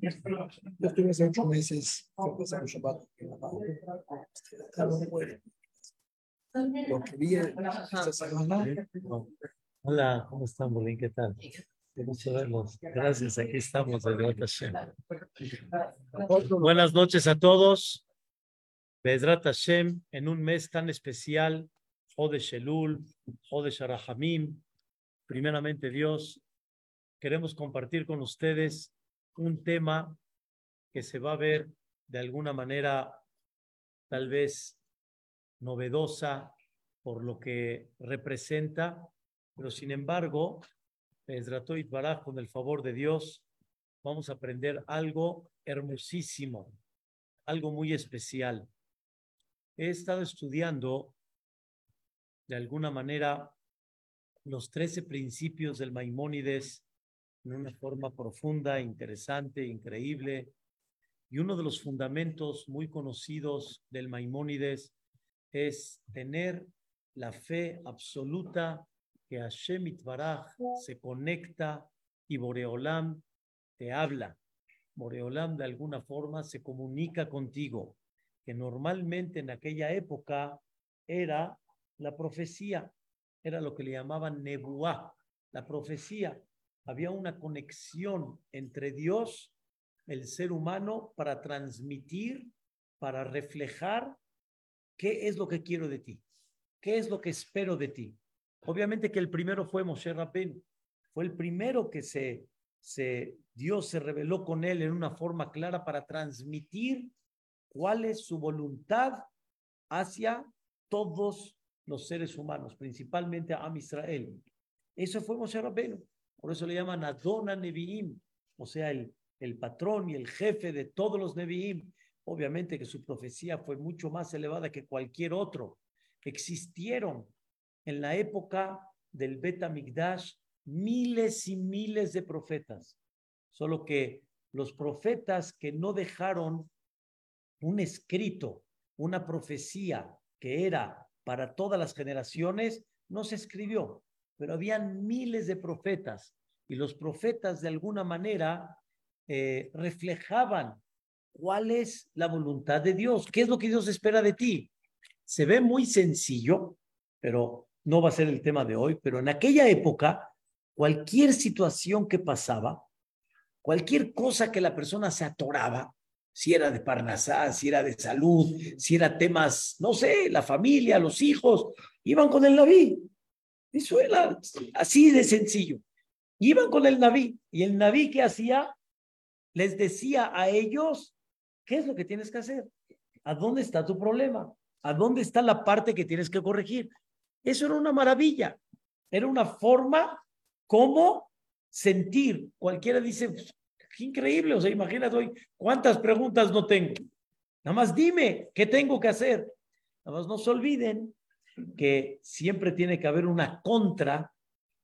Yo estuve hace ocho meses, fue un Shabbat. Lo que vi esta semana. Hola, ¿cómo están, Bolín? ¿Qué tal? Gusto verlos. Gracias, aquí estamos. Hashem. Buenas noches a todos. Bezrat Hashem, en un mes tan especial, Jode Shelul, Jode Sharahamim. Primeramente, Dios, queremos compartir con ustedes un tema que se va a ver de alguna manera tal vez novedosa por lo que representa, pero sin embargo, Ezratoit Baraj, con el favor de Dios, vamos a aprender algo hermosísimo, algo muy especial. He estado estudiando de alguna manera los trece principios del Maimónides en una forma profunda, interesante, increíble. Y uno de los fundamentos muy conocidos del Maimónides es tener la fe absoluta que Hashem Itbaraj se conecta y Boreolam te habla. Boreolam de alguna forma se comunica contigo, que normalmente en aquella época era la profecía, era lo que le llamaban nebuá, la profecía había una conexión entre Dios, el ser humano, para transmitir, para reflejar qué es lo que quiero de ti, qué es lo que espero de ti. Obviamente que el primero fue Moshe Rabben, fue el primero que se, se, Dios se reveló con él en una forma clara para transmitir cuál es su voluntad hacia todos los seres humanos, principalmente a Israel. Eso fue Moshe Rabbeinu. Por eso le llaman Adona Nevi'im, o sea, el, el patrón y el jefe de todos los Nevi'im. Obviamente que su profecía fue mucho más elevada que cualquier otro. Existieron en la época del Bet Migdash miles y miles de profetas, solo que los profetas que no dejaron un escrito, una profecía que era para todas las generaciones, no se escribió pero habían miles de profetas y los profetas de alguna manera eh, reflejaban cuál es la voluntad de Dios, qué es lo que Dios espera de ti. Se ve muy sencillo, pero no va a ser el tema de hoy, pero en aquella época, cualquier situación que pasaba, cualquier cosa que la persona se atoraba, si era de Parnasá, si era de salud, si era temas, no sé, la familia, los hijos, iban con el Naví era así de sencillo. Iban con el Naví y el Naví que hacía, les decía a ellos, ¿qué es lo que tienes que hacer? ¿A dónde está tu problema? ¿A dónde está la parte que tienes que corregir? Eso era una maravilla. Era una forma como sentir. Cualquiera dice, qué increíble, o sea, imagínate hoy, ¿cuántas preguntas no tengo? Nada más dime, ¿qué tengo que hacer? Nada más no se olviden que siempre tiene que haber una contra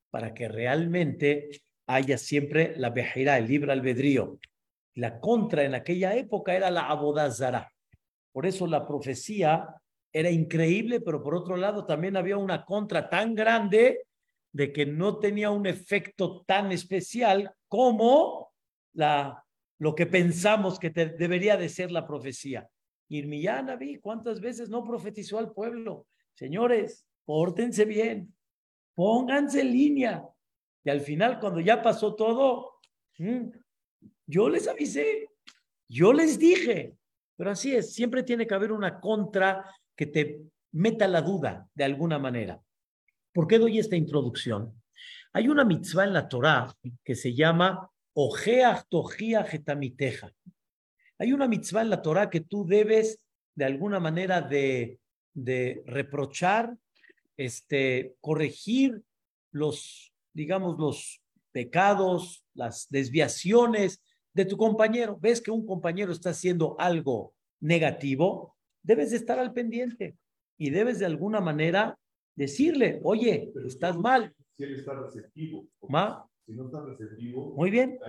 para que realmente haya siempre la vejera, el libre albedrío. La contra en aquella época era la abodazara. Por eso la profecía era increíble, pero por otro lado también había una contra tan grande de que no tenía un efecto tan especial como la, lo que pensamos que debería de ser la profecía. Irmiyá vi ¿cuántas veces no profetizó al pueblo? Señores, pórtense bien, pónganse en línea. Y al final, cuando ya pasó todo, mm, yo les avisé, yo les dije, pero así es, siempre tiene que haber una contra que te meta la duda de alguna manera. ¿Por qué doy esta introducción? Hay una mitzvah en la Torah que se llama Ojeach Tojia Getamiteja. Hay una mitzvah en la Torah que tú debes de alguna manera de de reprochar, este, corregir los, digamos, los pecados, las desviaciones de tu compañero. Ves que un compañero está haciendo algo negativo, debes de estar al pendiente y debes de alguna manera decirle, oye, estás mal. Si él está receptivo. ¿Ma? Si no está receptivo. Muy bien.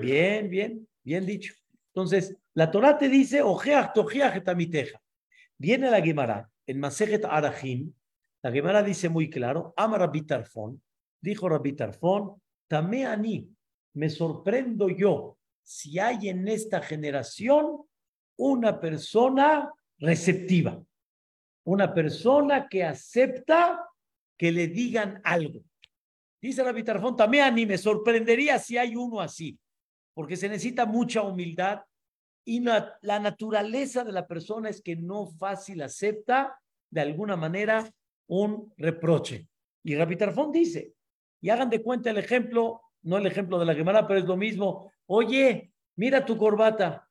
Bien, bien, bien dicho. Entonces, la Torah te dice, ojeach, tojeach, etamiteja. Viene la Guimara en Masejet Arahim, la Gemara dice muy claro, ama Rabbi Tarfon, dijo Rabbi Tarfon, Tame ani, me sorprendo yo, si hay en esta generación una persona receptiva, una persona que acepta que le digan algo. Dice la Tarfón, mí me sorprendería si hay uno así, porque se necesita mucha humildad y la naturaleza de la persona es que no fácil acepta de alguna manera un reproche. Y Rabbi Tarfón dice, y hagan de cuenta el ejemplo, no el ejemplo de la Gemara, pero es lo mismo. Oye, mira tu corbata.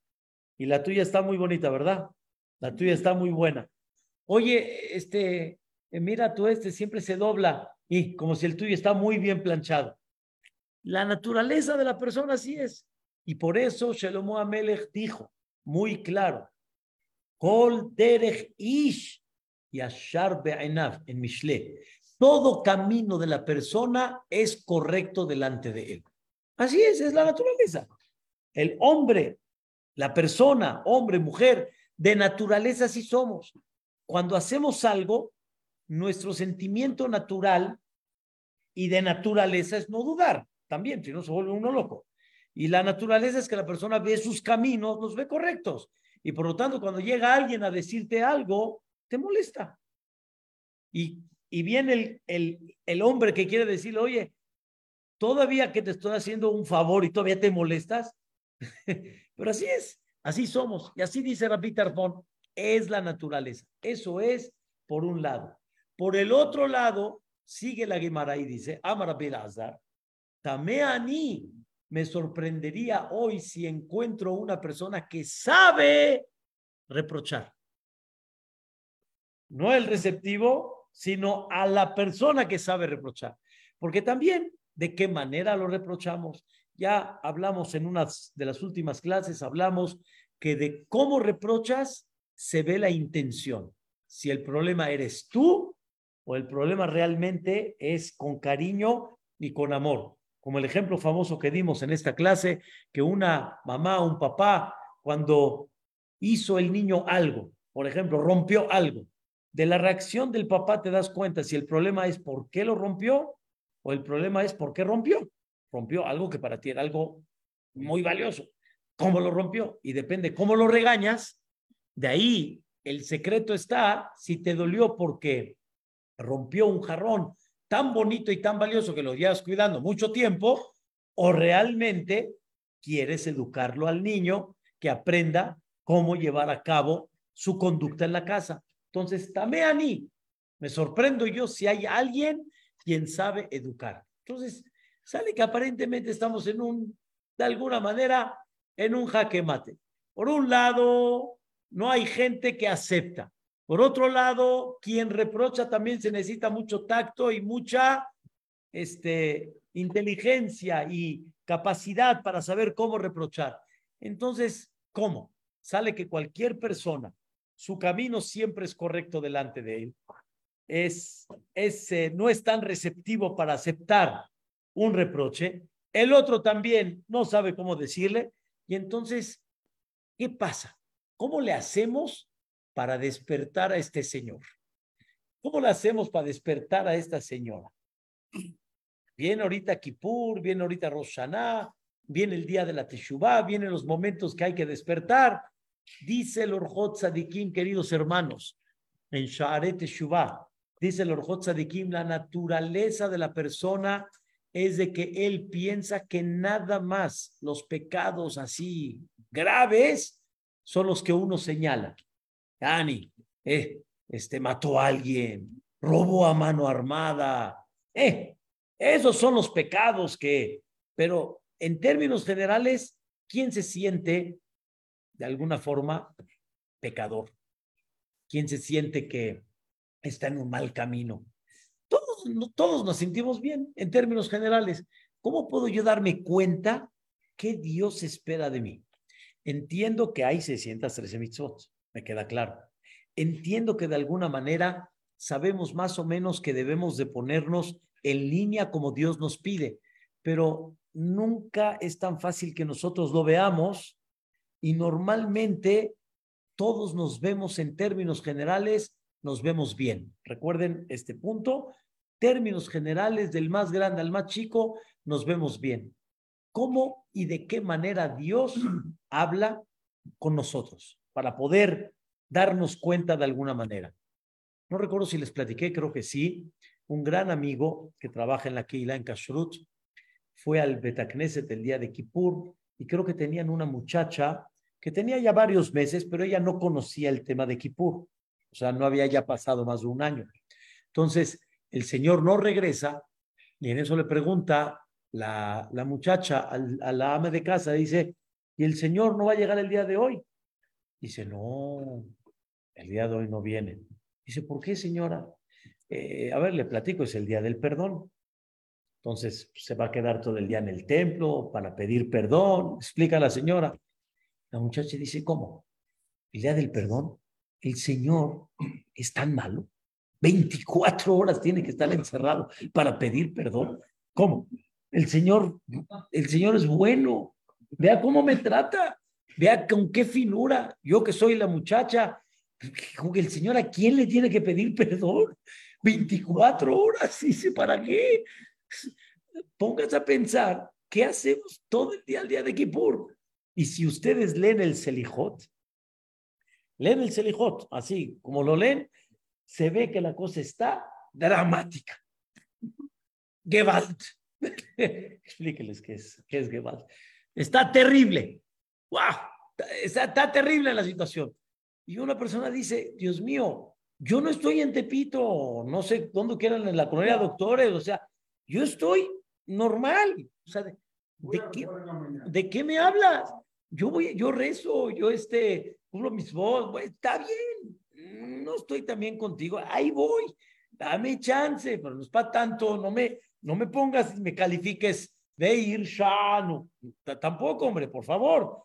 Y la tuya está muy bonita, ¿verdad? La tuya está muy buena. Oye, este, mira tú este, siempre se dobla. Y como si el tuyo está muy bien planchado. La naturaleza de la persona así es. Y por eso Shlomo Amelech dijo muy claro, Kol derech ish yashar be'enav en Mishle. Todo camino de la persona es correcto delante de él. Así es, es la naturaleza. El hombre, la persona, hombre, mujer, de naturaleza así somos. Cuando hacemos algo, nuestro sentimiento natural y de naturaleza es no dudar, también, si no se vuelve uno loco. Y la naturaleza es que la persona ve sus caminos, los ve correctos. Y por lo tanto, cuando llega alguien a decirte algo, te molesta. Y y viene el, el, el hombre que quiere decirle, oye, todavía que te estoy haciendo un favor y todavía te molestas. Pero así es, así somos. Y así dice Rabbi Tarfón, es la naturaleza. Eso es por un lado. Por el otro lado, sigue la Gemara y dice, Amar Azar, Tameani, me sorprendería hoy si encuentro una persona que sabe reprochar. No el receptivo, sino a la persona que sabe reprochar. Porque también, ¿de qué manera lo reprochamos? Ya hablamos en una de las últimas clases, hablamos que de cómo reprochas se ve la intención. Si el problema eres tú o el problema realmente es con cariño y con amor. Como el ejemplo famoso que dimos en esta clase, que una mamá, un papá, cuando hizo el niño algo, por ejemplo, rompió algo, de la reacción del papá te das cuenta si el problema es por qué lo rompió o el problema es por qué rompió. Rompió algo que para ti era algo muy valioso. ¿Cómo lo rompió? Y depende cómo lo regañas. De ahí el secreto está si te dolió porque rompió un jarrón tan bonito y tan valioso que lo llevas cuidando mucho tiempo o realmente quieres educarlo al niño que aprenda cómo llevar a cabo su conducta en la casa. Entonces, mí me sorprendo yo si hay alguien quien sabe educar. Entonces, sale que aparentemente estamos en un, de alguna manera, en un jaque mate. Por un lado, no hay gente que acepta. Por otro lado, quien reprocha también se necesita mucho tacto y mucha este, inteligencia y capacidad para saber cómo reprochar. Entonces, ¿cómo? Sale que cualquier persona su camino siempre es correcto delante de él. Es, es eh, no es tan receptivo para aceptar un reproche. El otro también no sabe cómo decirle. Y entonces, ¿qué pasa? ¿Cómo le hacemos para despertar a este señor? ¿Cómo le hacemos para despertar a esta señora? Viene ahorita Kippur, viene ahorita Rosh viene el día de la Teshuvah, vienen los momentos que hay que despertar. Dice el Orjot Sadikim, queridos hermanos, en Sha'aret Shuvah, dice el Orjot Sadikim, la naturaleza de la persona es de que él piensa que nada más los pecados así graves son los que uno señala. Dani, eh, este mató a alguien, robó a mano armada, eh, esos son los pecados que, pero en términos generales, ¿quién se siente de alguna forma pecador, quien se siente que está en un mal camino. Todos, todos nos sentimos bien en términos generales. ¿Cómo puedo yo darme cuenta qué Dios espera de mí? Entiendo que hay 613 mitzvot, me queda claro. Entiendo que de alguna manera sabemos más o menos que debemos de ponernos en línea como Dios nos pide, pero nunca es tan fácil que nosotros lo veamos y normalmente todos nos vemos en términos generales, nos vemos bien. Recuerden este punto, términos generales del más grande al más chico, nos vemos bien. cómo y de qué manera Dios habla con nosotros para poder darnos cuenta de alguna manera. No recuerdo si les platiqué, creo que sí. Un gran amigo que trabaja en la Keilah en Kashrut fue al Betacneset el día de Kippur y creo que tenían una muchacha que tenía ya varios meses, pero ella no conocía el tema de Kippur. O sea, no había ya pasado más de un año. Entonces, el señor no regresa y en eso le pregunta la, la muchacha al, a la ama de casa, dice, ¿y el señor no va a llegar el día de hoy? Dice, no, el día de hoy no viene. Dice, ¿por qué, señora? Eh, a ver, le platico, es el día del perdón. Entonces, se va a quedar todo el día en el templo para pedir perdón. Explica a la señora. La muchacha dice, ¿cómo? El día del perdón, el Señor es tan malo. 24 horas tiene que estar encerrado para pedir perdón. ¿Cómo? El Señor, el Señor es bueno. Vea cómo me trata. Vea con qué finura. Yo que soy la muchacha, el Señor a quién le tiene que pedir perdón. 24 horas, dice, ¿para qué? Póngase a pensar, ¿qué hacemos todo el día al día de Kippur? Y si ustedes leen el Selijot, leen el Selijot, así como lo leen, se ve que la cosa está dramática. Gewalt. Explíqueles qué es, qué es Gewalt. Está terrible. ¡Wow! Está, está terrible la situación. Y una persona dice, Dios mío, yo no estoy en Tepito, no sé dónde quieran en la colonia doctores, o sea, yo estoy normal. O sea, ¿de, de qué, ¿de qué me hablas? Yo voy, yo rezo, yo este, cumplo mis voz, está bien, no estoy también contigo, ahí voy, dame chance, pero no es para tanto, no me, no me pongas y me califiques de ir shano, tampoco, hombre, por favor.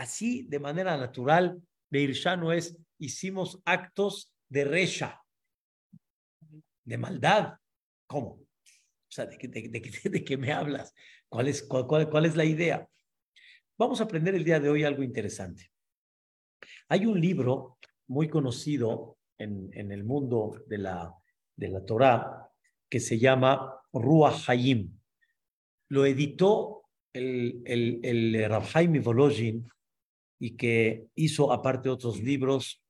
Así, de manera natural, de ir shano es, hicimos actos de resha, de maldad. ¿Cómo? O sea, ¿de, de, de, qué me hablas? ¿Cuál es, cuál, cuál, ¿Cuál es la idea? Vamos a aprender el día de hoy algo interesante. Hay un libro muy conocido en, en el mundo de la, de la Torah que se llama Ruach Hayim. Lo editó el, el, el y que hizo aparte otros libros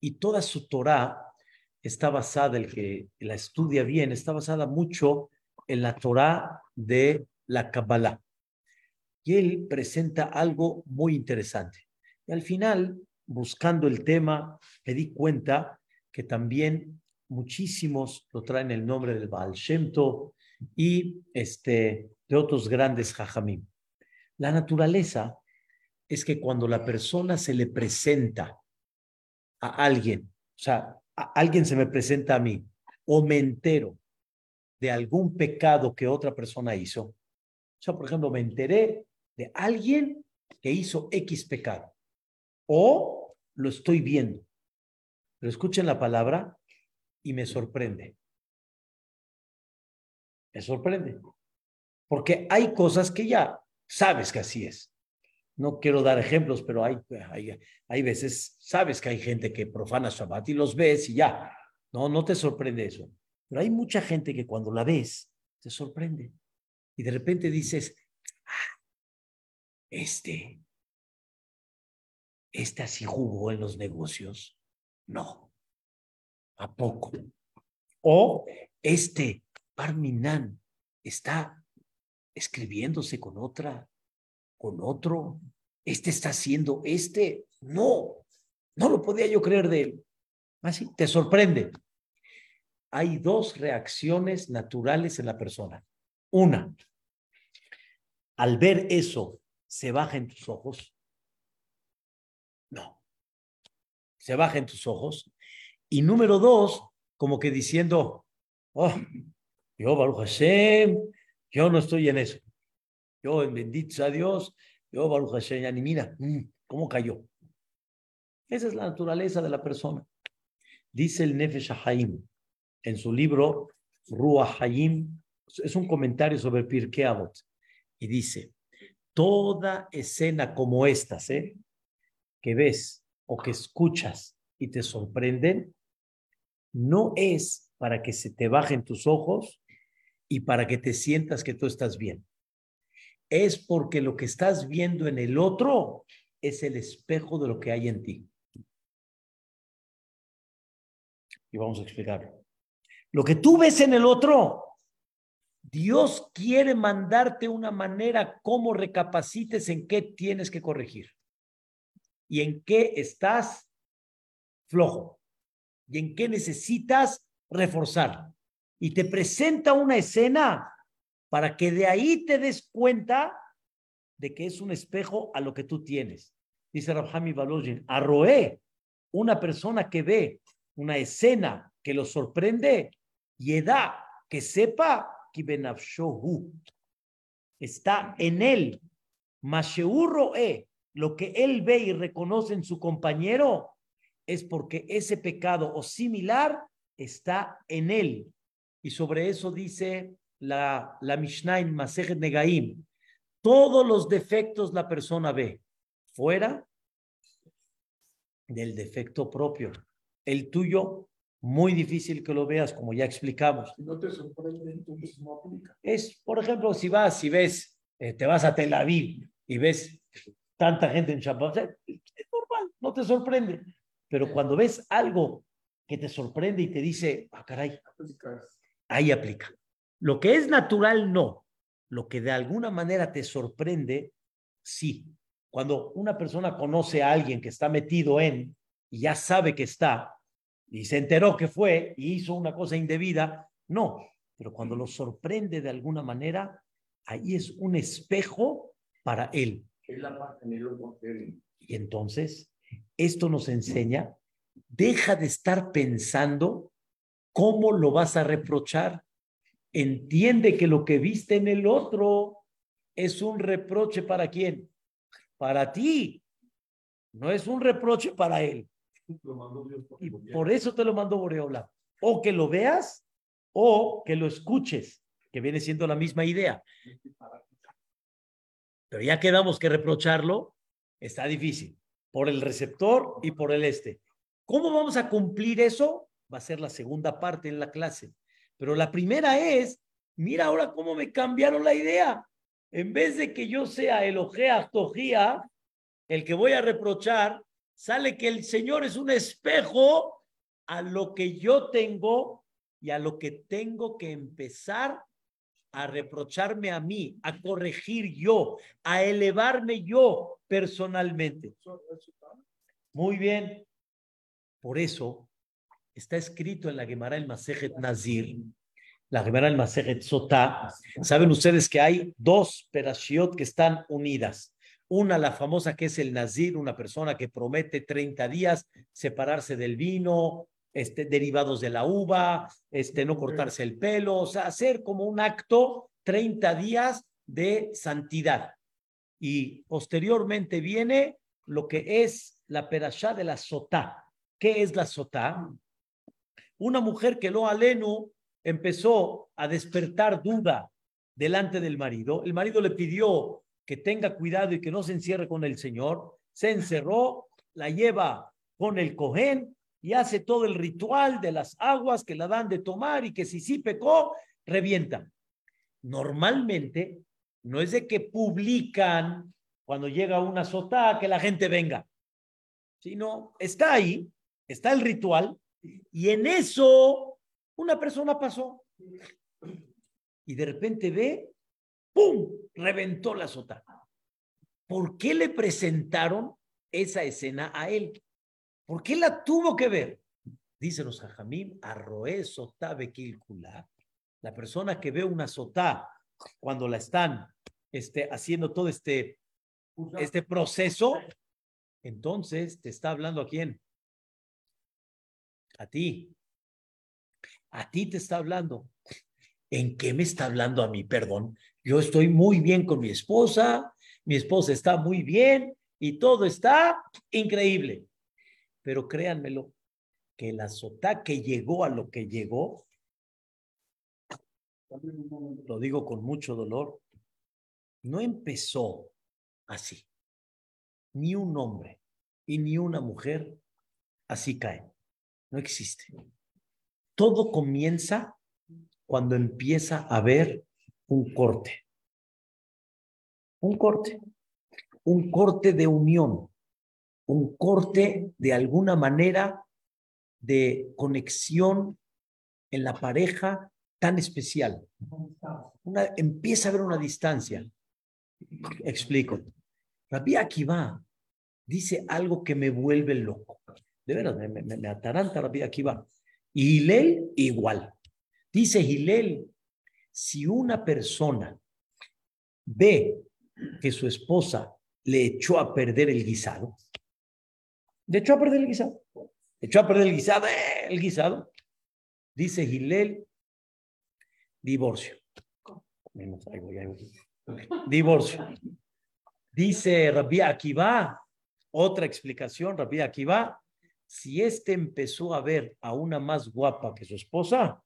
y toda su Torah está basada, el que la estudia bien, está basada mucho en la Torah de la Kabbalah. Y él presenta algo muy interesante. Y al final, buscando el tema, me di cuenta que también muchísimos lo traen el nombre del Baal Shem Tov y este, de otros grandes Jajamim. La naturaleza es que cuando la persona se le presenta a alguien, o sea, alguien se me presenta a mí, o me entero de algún pecado que otra persona hizo, o sea, por ejemplo, me enteré de alguien que hizo X pecado, o lo estoy viendo, pero escuchen la palabra y me sorprende. Me sorprende. Porque hay cosas que ya sabes que así es. No quiero dar ejemplos, pero hay, hay, hay veces, sabes que hay gente que profana Shabbat y los ves y ya. No, no te sorprende eso. Pero hay mucha gente que cuando la ves, te sorprende. Y de repente dices, ah, este, este así jugó en los negocios. No. ¿A poco? O este Parminan está escribiéndose con otra, con otro. Este está haciendo este. No, no lo podía yo creer de él. Así, te sorprende. Hay dos reacciones naturales en la persona. Una, al ver eso, ¿se baja en tus ojos? No. Se baja en tus ojos. Y número dos, como que diciendo, oh, yo, Baruch Hashem, yo no estoy en eso. Yo, en bendito a Dios, yo, Baruch Hashem, ni mira, ¿cómo cayó? Esa es la naturaleza de la persona. Dice el Nefesh Haim en su libro Ruach Hayim, es un comentario sobre Pirkei Avot, y dice, toda escena como estas, ¿eh? que ves o que escuchas y te sorprenden, no es para que se te bajen tus ojos y para que te sientas que tú estás bien. Es porque lo que estás viendo en el otro es el espejo de lo que hay en ti. Y vamos a explicarlo. Lo que tú ves en el otro, Dios quiere mandarte una manera como recapacites en qué tienes que corregir y en qué estás flojo y en qué necesitas reforzar. Y te presenta una escena para que de ahí te des cuenta de que es un espejo a lo que tú tienes. Dice Rabhami Balojin, arroé, una persona que ve una escena que lo sorprende, y edad que sepa que está en él, e, lo que él ve y reconoce en su compañero, es porque ese pecado o similar está en él. Y sobre eso dice la, la Mishnah en Masejet Negaim, todos los defectos la persona ve, fuera del defecto propio. El tuyo, muy difícil que lo veas, como ya explicamos. No te sorprende, entonces no aplica. Es, por ejemplo, si vas, si ves, eh, te vas a Tel Aviv y ves tanta gente en Shabbat, es normal, no te sorprende. Pero cuando ves algo que te sorprende y te dice, ah, caray, ahí aplica. Lo que es natural, no. Lo que de alguna manera te sorprende, sí. Cuando una persona conoce a alguien que está metido en y ya sabe que está y se enteró que fue y hizo una cosa indebida, no. Pero cuando lo sorprende de alguna manera, ahí es un espejo para él. Y entonces esto nos enseña, deja de estar pensando cómo lo vas a reprochar. Entiende que lo que viste en el otro es un reproche para quién? Para ti. No es un reproche para él. Y por eso te lo mandó Boreola. O que lo veas o que lo escuches, que viene siendo la misma idea. Pero ya quedamos que reprocharlo, está difícil por el receptor y por el este. ¿Cómo vamos a cumplir eso? Va a ser la segunda parte en la clase. Pero la primera es, mira ahora cómo me cambiaron la idea. En vez de que yo sea el ojea tojía, el que voy a reprochar, sale que el Señor es un espejo a lo que yo tengo y a lo que tengo que empezar a reprocharme a mí, a corregir yo, a elevarme yo personalmente. Muy bien. Por eso está escrito en la Gemara el Masejet Nazir, la Gemara el Masejet Sotá. Saben ustedes que hay dos perashiot que están unidas. Una, la famosa que es el Nazir, una persona que promete 30 días separarse del vino, este, derivados de la uva, este, no cortarse el pelo, o sea, hacer como un acto 30 días de santidad. Y posteriormente viene lo que es la perashá de la sotá. ¿Qué es la sotá? Una mujer que lo aleno empezó a despertar duda delante del marido. El marido le pidió que tenga cuidado y que no se encierre con el Señor. Se encerró, la lleva con el cojén y hace todo el ritual de las aguas que la dan de tomar y que si sí pecó, revienta. Normalmente no es de que publican cuando llega una sotá que la gente venga, sino está ahí, está el ritual y en eso una persona pasó y de repente ve, ¡pum!, reventó la sotá. ¿Por qué le presentaron esa escena a él? ¿Por qué la tuvo que ver? Dice los hajamim, arroé sotá bequilcula. La persona que ve una sotá cuando la están este, haciendo todo este, este proceso, entonces te está hablando a quién? A ti. A ti te está hablando. ¿En qué me está hablando a mí? Perdón. Yo estoy muy bien con mi esposa, mi esposa está muy bien y todo está increíble. Pero créanmelo, que la sotá que llegó a lo que llegó, lo digo con mucho dolor, no empezó así. Ni un hombre y ni una mujer así caen. No existe. Todo comienza cuando empieza a haber un corte. Un corte. Un corte de unión. Un corte de alguna manera de conexión en la pareja tan especial. Empieza a haber una distancia. Explico. Rabbi Akiva dice algo que me vuelve loco. De veras, me, me, me ataranta Rabbi Akiva. Y igual. Dice Hilel, si una persona ve que su esposa le echó a perder el guisado, le echó a perder el guisado, le echó a perder el guisado, ¡eh! el guisado, dice Gilel, divorcio. Divorcio. Dice Rabbi Akiva, otra explicación, Rabbi Akiva, si este empezó a ver a una más guapa que su esposa,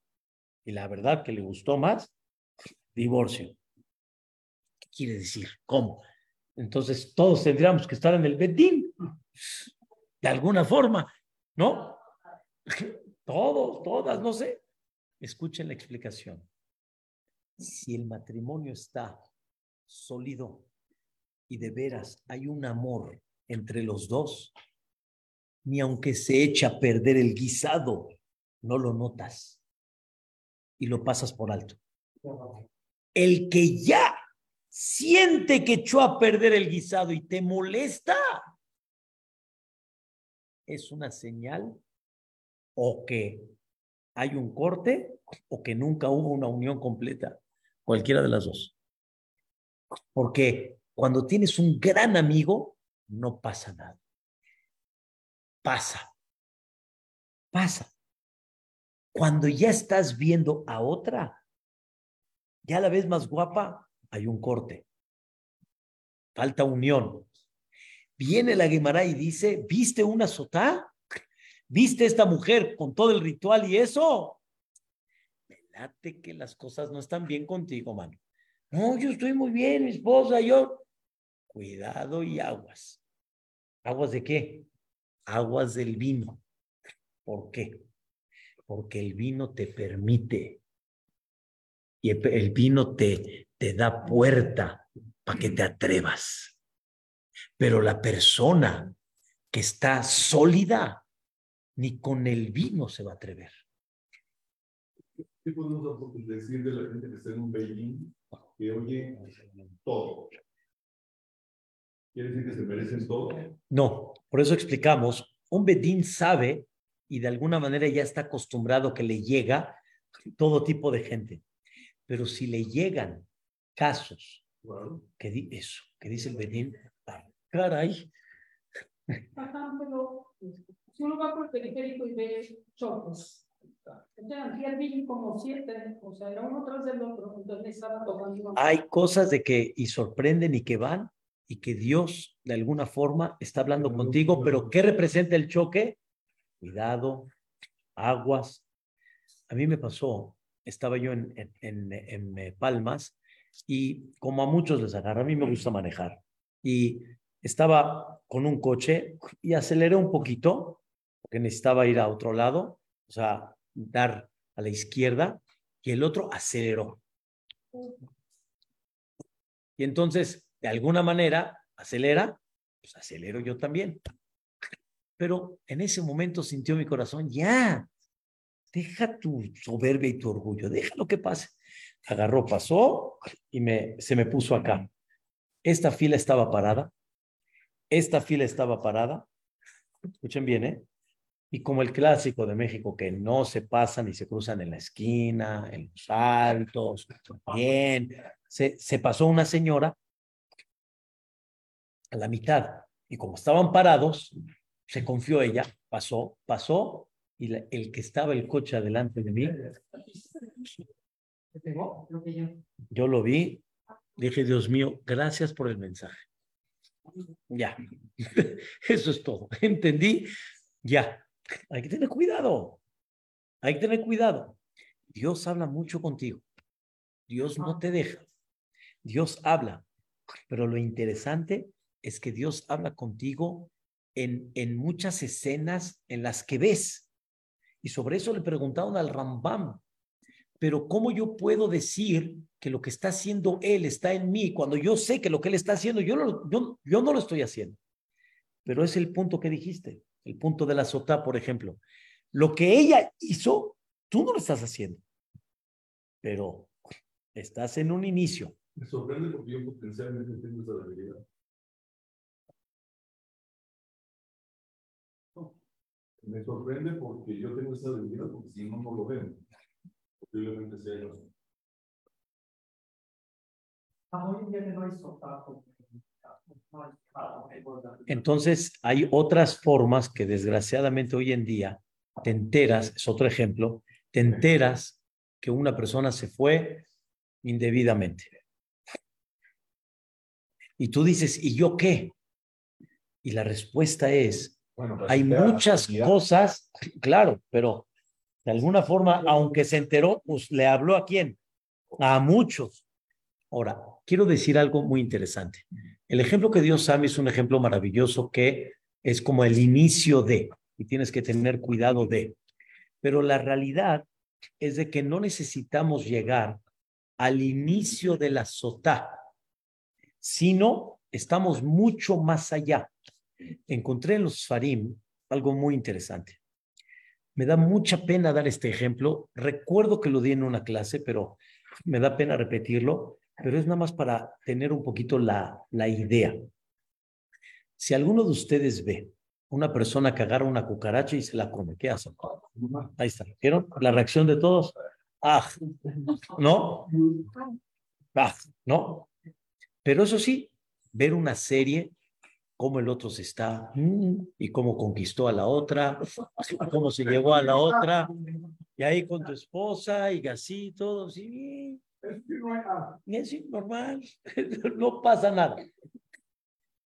y la verdad que le gustó más, divorcio. ¿Qué quiere decir? ¿Cómo? Entonces todos tendríamos que estar en el Bedín, de alguna forma, ¿no? Todos, todas, no sé. Escuchen la explicación. Si el matrimonio está sólido y de veras hay un amor entre los dos, ni aunque se echa a perder el guisado, no lo notas y lo pasas por alto. El que ya siente que echó a perder el guisado y te molesta, es una señal o que hay un corte o que nunca hubo una unión completa, cualquiera de las dos. Porque cuando tienes un gran amigo, no pasa nada. Pasa. Pasa. Cuando ya estás viendo a otra, ya la ves más guapa, hay un corte. Falta unión. Viene la Guimara y dice, ¿viste una sotá? ¿Viste esta mujer con todo el ritual y eso? Pelate que las cosas no están bien contigo, mano. No, yo estoy muy bien, mi esposa, yo. Cuidado y aguas. ¿Aguas de qué? Aguas del vino. ¿Por qué? Porque el vino te permite y el vino te, te da puerta para que te atrevas. Pero la persona que está sólida, ni con el vino se va a atrever. ¿Qué podemos decir de la gente que está en un Beijing que oye todo? ¿Quiere decir que se merecen todo? No, por eso explicamos, un Bedín sabe y de alguna manera ya está acostumbrado que le llega todo tipo de gente. Pero si le llegan casos Claro. que di eso, que dice el Bedín, ah, caray, Ajá, pero si uno va por el periférico y ve vi como siete, o sea, era uno tras del otro, entonces estaba tocando. hay cosas de que y sorprenden y que van y que Dios de alguna forma está hablando contigo, pero ¿qué representa el choque? Cuidado, aguas. A mí me pasó, estaba yo en, en, en, en, eh, Palmas y como a muchos les agarra, a mí me gusta manejar y estaba con un coche y aceleré un poquito porque necesitaba ir a otro lado, o sea, dar a la izquierda y el otro aceleró. Y entonces, de alguna manera, acelera, pues acelero yo también. Pero en ese momento sintió mi corazón, ya, deja tu soberbia y tu orgullo, deja lo que pase. Agarró, pasó y me, se me puso acá. Esta fila estaba parada, esta fila estaba parada. Escuchen bien, ¿eh? Y como el clásico de México, que no se pasan y se cruzan en la esquina, en los altos, bien, se, se pasó una señora a la mitad. Y como estaban parados, se confió ella, pasó, pasó, y la, el que estaba el coche adelante de mí, yo lo vi, dije, Dios mío, gracias por el mensaje. Ya, eso es todo. Entendí, ya. Hay que tener cuidado, hay que tener cuidado. Dios habla mucho contigo, Dios no te deja, Dios habla, pero lo interesante es que Dios habla contigo en, en muchas escenas en las que ves. Y sobre eso le preguntaron al Rambam, pero ¿cómo yo puedo decir que lo que está haciendo él está en mí cuando yo sé que lo que él está haciendo, yo, lo, yo, yo no lo estoy haciendo? Pero es el punto que dijiste, el punto de la sota, por ejemplo. Lo que ella hizo, tú no lo estás haciendo, pero estás en un inicio. Me sorprende porque yo potencialmente tengo esa debilidad. Me sorprende porque yo tengo esa debilidad, porque si no, no lo ven. Posiblemente sea yo. Entonces, hay otras formas que desgraciadamente hoy en día te enteras, es otro ejemplo, te enteras que una persona se fue indebidamente. Y tú dices, ¿y yo qué? Y la respuesta es, Bueno, pues, hay muchas cosas, claro, pero de alguna forma, aunque se enteró, pues le habló a quién? A muchos. Ahora, quiero decir algo muy interesante. El ejemplo que dio Sammy es un ejemplo maravilloso que es como el inicio de, y tienes que tener cuidado de. Pero la realidad es de que no necesitamos llegar al inicio de la sotá, sino estamos mucho más allá. Encontré en los Farim algo muy interesante. Me da mucha pena dar este ejemplo. Recuerdo que lo di en una clase, pero me da pena repetirlo, pero es nada más para tener un poquito la, la idea. Si alguno de ustedes ve una persona que agarra una cucaracha y se la come, ¿qué hacen? Ahí está. ¿Vieron la reacción de todos? Ah, ¿no? Ah, ¿no? Pero eso sí, ver una serie, cómo el otro se está, mm, y cómo conquistó a la otra, cómo se llevó a la otra, y ahí con tu esposa, y así, todo, sí, y así, normal, no pasa nada.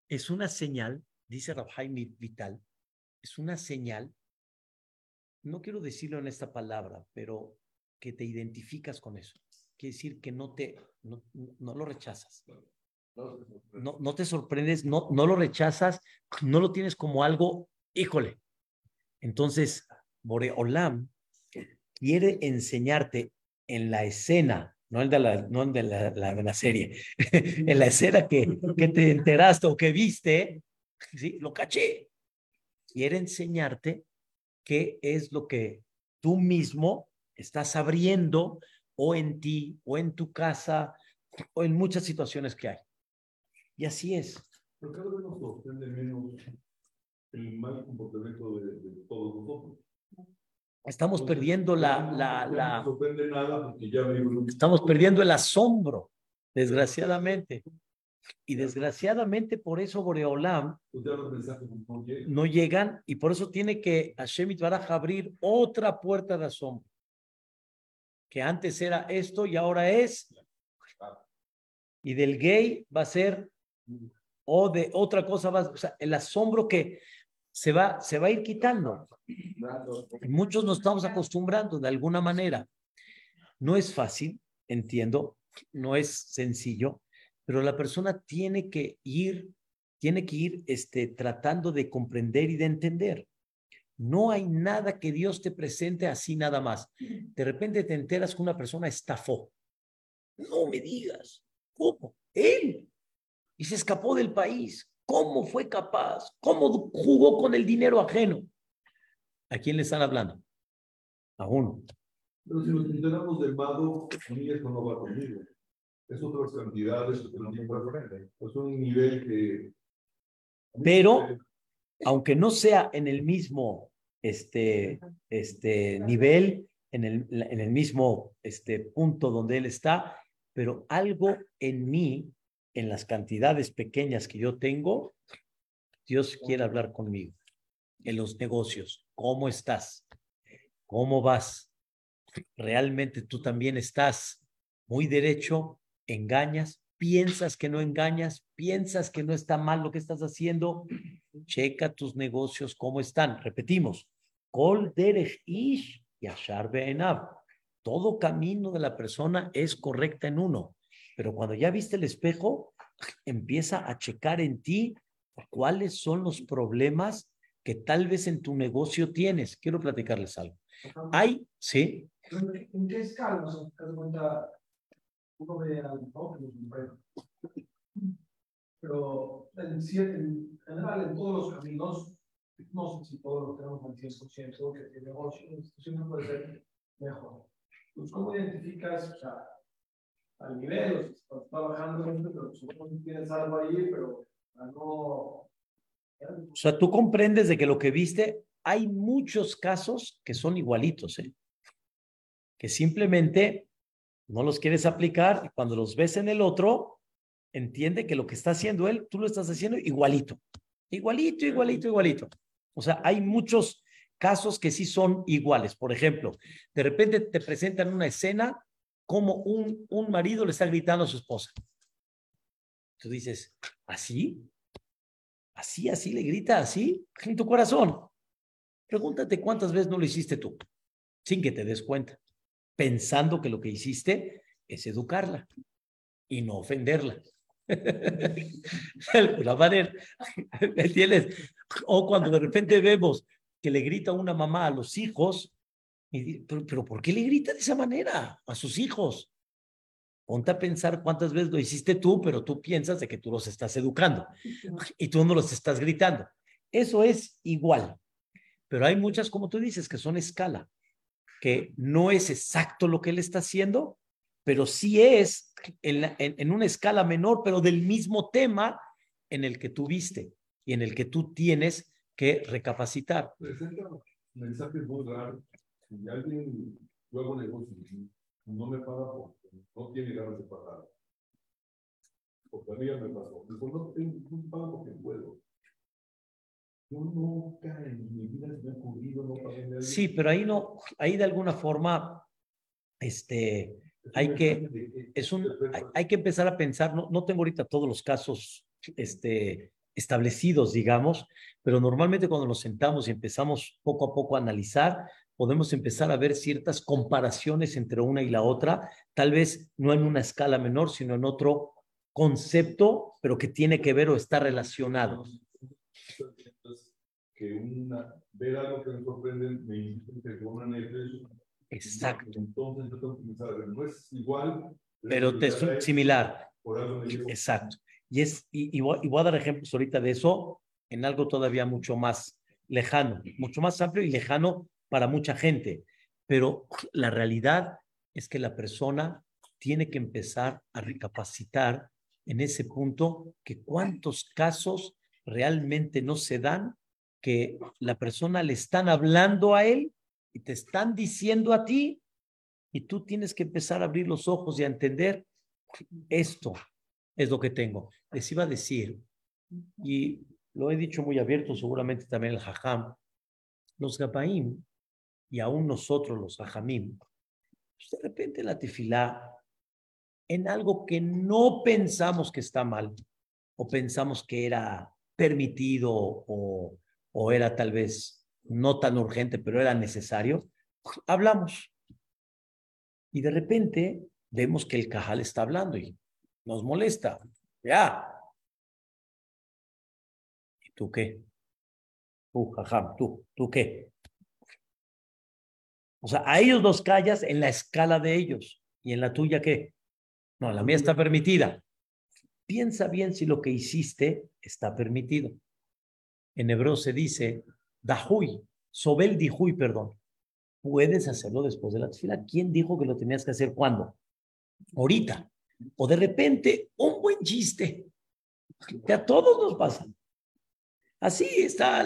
Es una señal, dice Rabhaim Vital, es una señal, no quiero decirlo en esta palabra, pero que te identificas con eso. Quiere decir que no te, no, no lo rechazas. No, no te sorprendes, no, no lo rechazas, no lo tienes como algo, híjole. Entonces, Boreolam quiere enseñarte en la escena, no en de la, no de la, la serie, en la escena que, que te enteraste o que viste, ¿sí? lo caché. Quiere enseñarte qué es lo que tú mismo estás abriendo o en ti, o en tu casa, o en muchas situaciones que hay. Y así es. Pero cada vez nos sorprende menos el mal comportamiento de, de todos nosotros. Estamos Entonces, perdiendo la, la, no la, nos sorprende nada porque ya vivimos estamos perdiendo el asombro, desgraciadamente. Y desgraciadamente por eso Boreolam pues no llegan. y por eso tiene que Hashem Baraj abrir otra puerta de asombro. Que antes era esto y ahora es. Y del gay va a ser o de otra cosa va, o sea, el asombro que se va, se va a ir quitando. Muchos nos estamos acostumbrando de alguna manera. No es fácil, entiendo, no es sencillo, pero la persona tiene que ir, tiene que ir este, tratando de comprender y de entender. No hay nada que Dios te presente así nada más. De repente te enteras que una persona estafó. No me digas, ¿cómo? Él. Y se escapó del país. ¿Cómo fue capaz? ¿Cómo jugó con el dinero ajeno? ¿A quién le están hablando? A uno. Pero si nos enteramos del mago, eso no va conmigo. Es otras cantidades, es un tipo de- es un nivel que. Pero, aunque no sea en el mismo este, este nivel, en el, en el mismo este, punto donde él está, pero algo en mí, en las cantidades pequeñas que yo tengo, Dios quiere hablar conmigo. En los negocios, ¿cómo estás? ¿Cómo vas? ¿Realmente tú también estás muy derecho? ¿Engañas? ¿Piensas que no engañas? ¿Piensas que no está mal lo que estás haciendo? Checa tus negocios cómo están. Repetimos. Kol derech ish yashar. Todo camino de la persona es correcta en uno. Pero cuando ya viste el espejo, empieza a checar en ti cuáles son los problemas que tal vez en tu negocio tienes. Quiero platicarles algo. Hay, sí, ¿En qué escala? Das cuenta, uno ve al. Pero en, en general, en todos los caminos, no sé si todos los tenemos al 100%, que el negocio, la institución puede ser mejor. Pues, ¿cómo identificas, o sea, al nivel, o en esto, pero supongo que tienes algo ahí, pero no... O sea, tú comprendes de que lo que viste, hay muchos casos que son igualitos, ¿eh? que simplemente no los quieres aplicar y cuando los ves en el otro, entiende que lo que está haciendo él, tú lo estás haciendo igualito, igualito, igualito, igualito. O sea, hay muchos casos que sí son iguales. Por ejemplo, de repente te presentan una escena como un, un marido le está gritando a su esposa. Tú dices, ¿así? Así, así le grita, así, en tu corazón. Pregúntate cuántas veces no lo hiciste tú, sin que te des cuenta, pensando que lo que hiciste es educarla y no ofenderla. La manera, ¿me entiendes? O cuando de repente vemos que le grita una mamá a los hijos, y pero, pero ¿por qué le grita de esa manera a sus hijos? Ponte a pensar cuántas veces lo hiciste tú, pero tú piensas de que tú los estás educando y tú no los estás gritando. Eso es igual. Pero hay muchas, como tú dices, que son escala, que no es exacto lo que él está haciendo, pero sí es en, la- en- en una escala menor, pero del mismo tema en el que tú viste y en el que tú tienes que recapacitar. Presenta mensajes muy raros. Si alguien, yo hago negocio y no me paga porque no tiene ganas de pagar. Porque a mí ya me pasó. Dijo, no, tengo, no pago porque puedo. Yo nunca en mi vida se me ha ocurrido no pagarle. Sí, pero ahí no, ahí de alguna forma, este, hay que- es un, hay que empezar a pensar, no, no tengo ahorita todos los casos este, establecidos, digamos, pero normalmente cuando nos sentamos y empezamos poco a poco a analizar, podemos empezar a ver ciertas comparaciones entre una y la otra, tal vez no en una escala menor, sino en otro concepto, pero que tiene que ver o está relacionado. Que una, ver algo que me sorprende me indica que una Exacto, Entonces no es igual. pero te es similar. Exacto. Y, es, y, y voy, y voy a dar ejemplos ahorita de eso en algo todavía mucho más lejano, mucho más amplio y lejano para mucha gente. Pero la realidad es que la persona tiene que empezar a recapacitar en ese punto que cuántos casos realmente no se dan, que la persona le están hablando a él y te están diciendo a ti y tú tienes que empezar a abrir los ojos y a entender esto es lo que tengo. Les iba a decir, y lo he dicho muy abierto, seguramente también el Jajam, los Gabaim y aún nosotros los Jajamim, pues de repente la tefilá en algo que no pensamos que está mal o pensamos que era permitido o, o era tal vez no tan urgente, pero era necesario, hablamos. Y de repente vemos que el cajal está hablando y nos molesta. Ya. ¿Y tú qué? Tú, jajam, tú, ¿tú qué? O sea, a ellos los callas en la escala de ellos. ¿Y en la tuya qué? No, la mía está permitida. Piensa bien si lo que hiciste está permitido. En hebreo se dice, dahui, sobel dihui, perdón. Puedes hacerlo después de la tefila. ¿Quién dijo que lo tenías que hacer cuándo? Ahorita. O de repente, un buen chiste. Que a todos nos pasa. Así está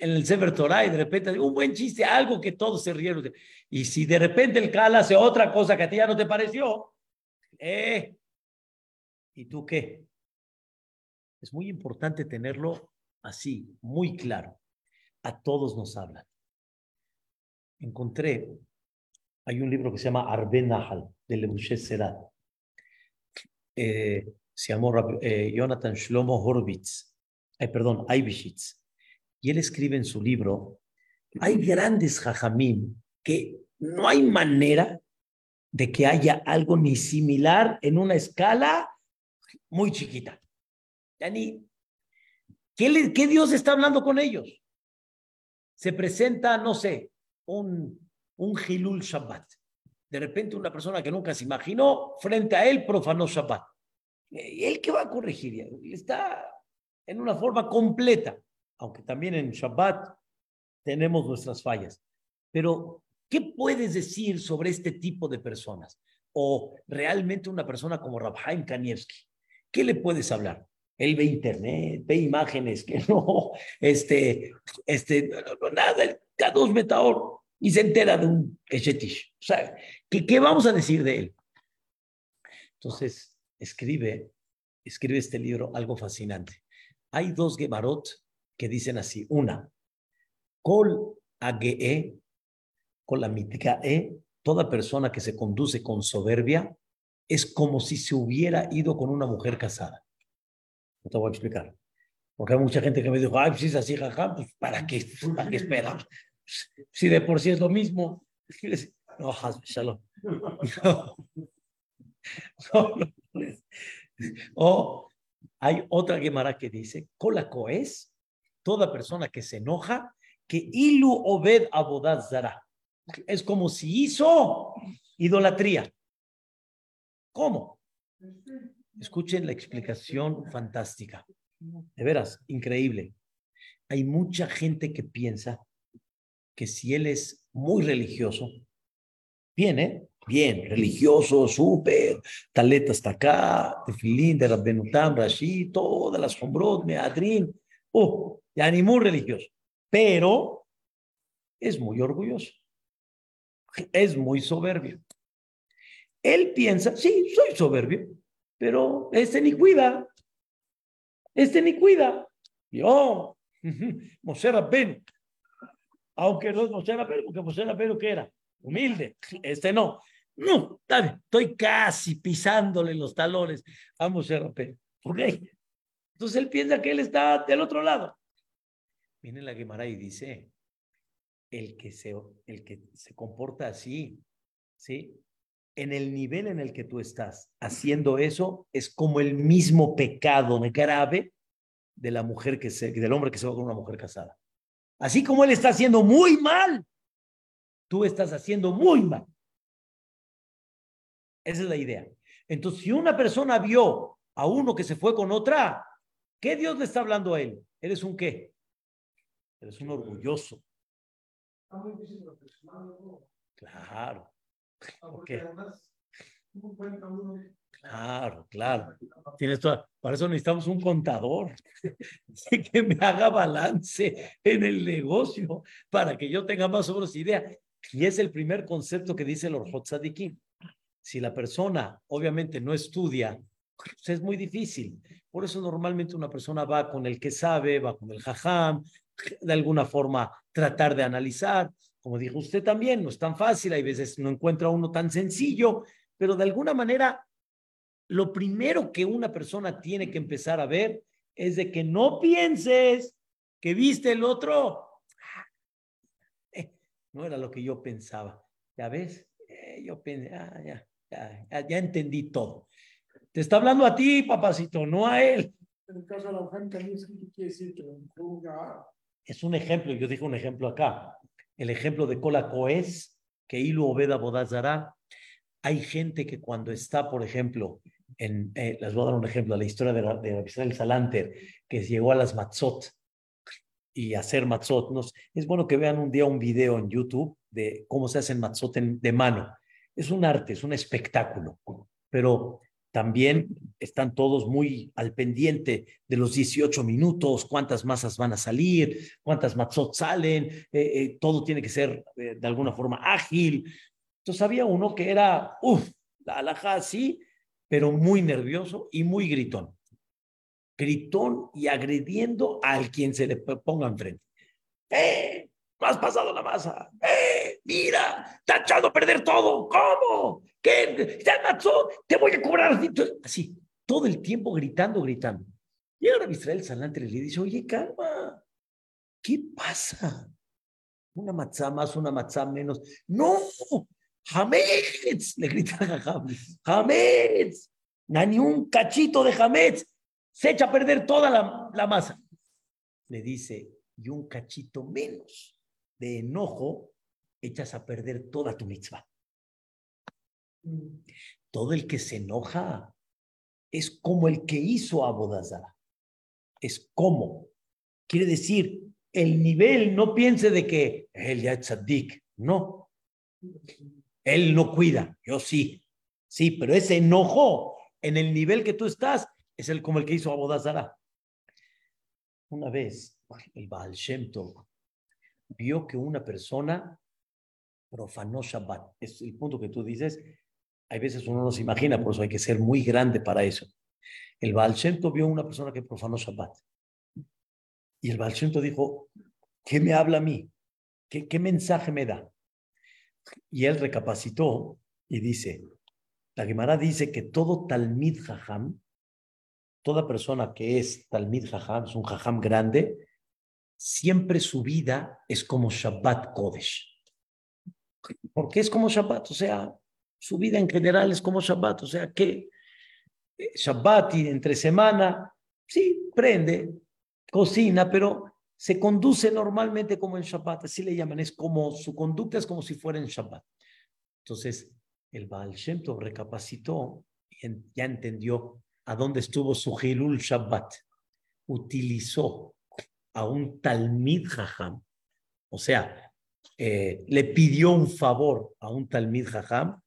en el Sefer Torah y de repente un buen chiste, algo que todos se rieron. de- Y si de repente el Cal hace otra cosa que a ti ya no te pareció, eh, ¿y tú qué? Es muy importante tenerlo así, muy claro. A todos nos hablan. Encontré, hay un libro que se llama Arbe Nahal, de Lebushe Serat. Eh, se llamó eh, Jonathan Shlomo Horowitz, eh, perdón, Eibishitz. Y él escribe en su libro, hay grandes jajamim que no hay manera de que haya algo ni similar en una escala muy chiquita. Ya ni, ¿qué, ¿Qué Dios está hablando con ellos? Se presenta, no sé, un, un Hilul Shabbat. de repente una persona que nunca se imaginó, frente a él profanó Shabbat. ¿Y él qué va a corregir? Está en una forma completa, aunque también en Shabbat tenemos nuestras fallas. Pero, ¿qué puedes decir sobre este tipo de personas? O realmente una persona como Rabhaim Kanievski, ¿qué le puedes hablar? Él ve internet, ve imágenes que no, este, este, nada, cada dos metaor y se entera de un Eshetish. O sea, ¿qué, ¿qué vamos a decir de él? Entonces, escribe, escribe este libro algo fascinante. Hay dos Gemarot que dicen así. Una, Kol Agee, mítica E, toda persona que se conduce con soberbia es como si se hubiera ido con una mujer casada. No te voy a explicar. Porque hay mucha gente que me dijo, ay, pues si es así, jaja, pues ¿para qué, ¿para qué esperamos? Si de por sí es lo mismo. No, shalom. No, O hay otra Gemara que dice, Colako es toda persona que se enoja, que ilu obed abodad zara. Es como si hizo idolatría. ¿Cómo? Escuchen la explicación fantástica. De veras, increíble. Hay mucha gente que piensa que si él es muy religioso, viene bien, religioso, súper, taleta hasta acá, tefilín de Rabbenutam, Rashi, todas las hombrot, meadrin, oh, ya ni muy religioso, pero es muy orgulloso, es muy soberbio. Él piensa, sí, soy soberbio, pero este ni cuida, este ni cuida. Yo, Moshe Rabben, aunque no es Moshe Rabben, porque Moshe Rabben, ¿qué era? Humilde, este no. No, estoy casi pisándole los talones a Moshe Rabben. ¿Ok? Entonces él piensa que él está del otro lado. Viene la Gemara y dice, el que se, el que se comporta así, ¿sí? en el nivel en el que tú estás haciendo eso es como el mismo pecado grave de la mujer que se, del hombre que se va con una mujer casada. Así como él está haciendo muy mal, tú estás haciendo muy mal. Esa es la idea. Entonces, si una persona vio a uno que se fue con otra, ¿qué Dios le está hablando a él? ¿Eres un qué? Eres un orgulloso. Claro. Claro, claro. Tienes toda, para eso necesitamos un contador que me haga balance en el negocio para que yo tenga más o menos idea. Y es el primer concepto que dice el Orjot Si la persona obviamente no estudia, pues es muy difícil. Por eso normalmente una persona va con el que sabe, va con el jajam, de alguna forma tratar de analizar. Como dijo usted también, no es tan fácil, hay veces no encuentra uno tan sencillo, pero de alguna manera lo primero que una persona tiene que empezar a ver es de que no pienses que viste el otro. Eh, no era lo que yo pensaba. Ya ves, eh, yo pensé, ah, ya, ya, ya, entendí todo. Te está hablando a ti, papacito, no a él. En el caso de la gente, ¿qué quiere decir? Que es un ejemplo, yo dije un ejemplo acá el ejemplo de Cola Coes, que Ilu Obeda Bodazara. Hay gente que cuando está, por ejemplo, en, eh, les voy a dar un ejemplo, la historia de, de Israel Salanter, que llegó a las Matzot y hacer Matzot. Nos, es bueno que vean un día un video en YouTube de cómo se hacen Matzot de mano. Es un arte, es un espectáculo, pero también están todos muy al pendiente de los 18 minutos, cuántas masas van a salir, cuántas matzot salen, eh, eh, todo tiene que ser eh, de alguna forma ágil. Entonces había uno que era, uff, la alhaja así, pero muy nervioso y muy gritón. Gritón y agrediendo al quien se le ponga enfrente. ¡Eh! No has pasado la masa. ¡Eh! Mira, está echando a perder todo. ¿Cómo? ¿Qué? Te voy a cobrar. Así, todo el tiempo gritando, gritando. Y ahora Israel Salante le dice, oye, calma. ¿Qué pasa? Una matzá más, una matzá menos. No, Hametz, le grita a Hametz. Ni un cachito de Hametz. Se echa a perder toda la, la masa. Le dice, y un cachito menos de enojo, echas a perder toda tu mitzvah. Todo el que se enoja es como el que hizo a. Es como. Quiere decir, el nivel, no piense de que él ya es. No. Él no cuida. Yo sí. Sí, pero ese enojo en el nivel que tú estás es el como el que hizo a Bodazara. Una vez, el Baal Shem vio que una persona profanó Shabbat. Es el punto que tú dices. Hay veces uno no se imagina, por eso hay que ser muy grande para eso. El Baal vio una persona que profanó Shabbat. Y el Baal dijo, ¿qué me habla a mí? ¿Qué, ¿Qué mensaje me da? Y él recapacitó y dice, la Gemara dice que todo Talmid Jajam, toda persona que es Talmid Jajam, es un Jajam grande, siempre su vida es como Shabbat Kodesh. Porque es como Shabbat, o sea, su vida en general es como Shabbat, o sea que eh, Shabbat y entre semana, sí, prende, cocina, pero se conduce normalmente como en Shabbat, así le llaman, es como su conducta es como si fuera en Shabbat. Entonces, el Baal Shem recapacitó y ya entendió a dónde estuvo su Hilul Shabbat. Utilizó a un Talmid Jajam, o sea, eh, le pidió un favor a un Talmid Jajam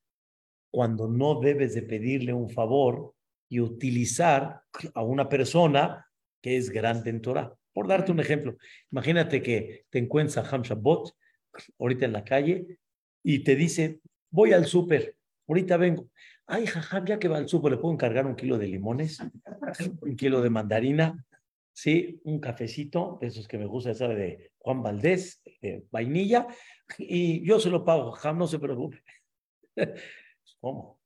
cuando no debes de pedirle un favor y utilizar a una persona que es grande en Torah. Por darte un ejemplo, imagínate que te encuentras a Ham Shabbat ahorita en la calle y te dice, voy al súper, ahorita vengo. Ay, jajam, ya que va al súper, ¿le puedo encargar un kilo de limones? Un kilo de mandarina, sí, un cafecito, de esos que me gusta, sabe, de Juan Valdés, de vainilla, y yo se lo pago, jajam, no se preocupe. ¿Cómo?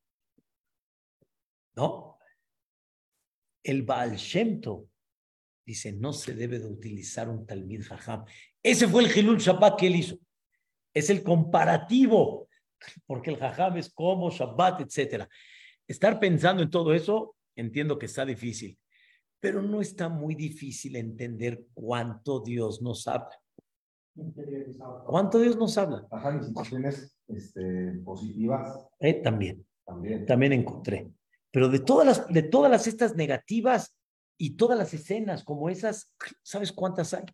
¿No? El Baal Shemto dice, no se debe de utilizar un Talmid Jajam. Ese fue el Gilul Shabbat que él hizo. Es el comparativo porque el jajam es como Shabbat, etc. Estar pensando en todo eso, entiendo que está difícil, pero no está muy difícil entender cuánto Dios nos habla. ¿Cuánto Dios nos habla? Este, positivas. Eh, también. También. También encontré. Pero de todas las, de todas las estas negativas y todas las escenas como esas, ¿sabes cuántas hay?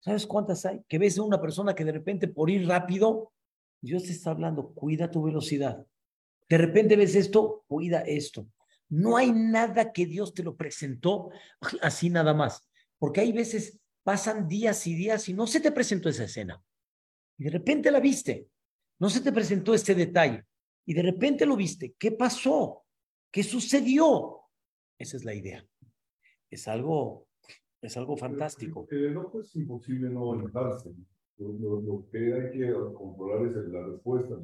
¿Sabes cuántas hay? Que ves a una persona que de repente por ir rápido Dios te está hablando, cuida tu velocidad. De repente ves esto, cuida esto. No hay nada que Dios te lo presentó así nada más, porque hay veces pasan días y días y no se te presentó esa escena. Y de repente la viste, no se te presentó este detalle y de repente lo viste. ¿Qué pasó? ¿Qué sucedió? Esa es la idea. Es algo, es algo fantástico. El enojo es imposible no enojarse. Lo, que hay que controlar es la respuesta.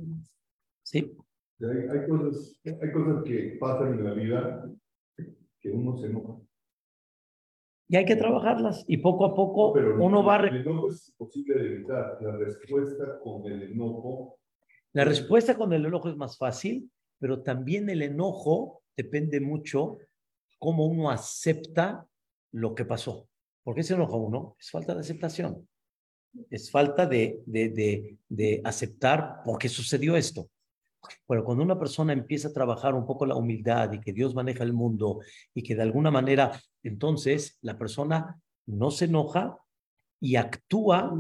Sí. Hay, cosas, hay cosas que pasan en la vida que uno se enoja. Y hay que trabajarlas y poco a poco uno va... El enojo es posible de evitar. La respuesta con el enojo... La respuesta con el enojo es más fácil, pero también el enojo depende mucho cómo uno acepta lo que pasó. ¿Por qué se enoja uno? Es falta de aceptación es falta de, de, de, aceptar por qué sucedió esto. Pero cuando una persona empieza a trabajar un poco la humildad y que Dios maneja el mundo y que de alguna manera, entonces la persona no se enoja y actúa,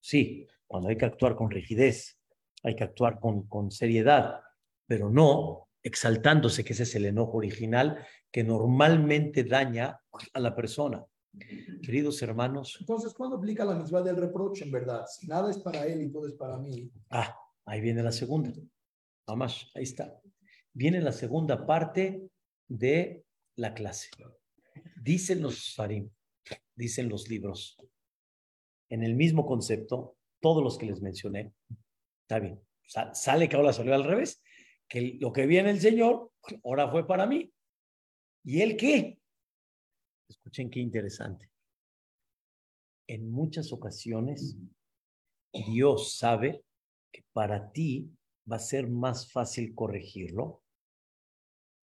sí, cuando hay que actuar con rigidez, hay que actuar con, con seriedad, pero no exaltándose, que ese es el enojo original que normalmente daña a la persona. Queridos hermanos. Entonces, ¿cuándo aplica la misma del reproche en verdad? Si nada es para él y todo es para mí. Ah, ahí viene la segunda. Vamos, ahí está. Viene la segunda parte de la clase. Dicen los farim, dicen los libros, en el mismo concepto, todos los que les mencioné, está bien, sale que ahora salió al revés, que lo que viene el Señor, ahora fue para mí. ¿Y él qué? Escuchen qué interesante. En muchas ocasiones, Dios sabe que para ti va a ser más fácil corregirlo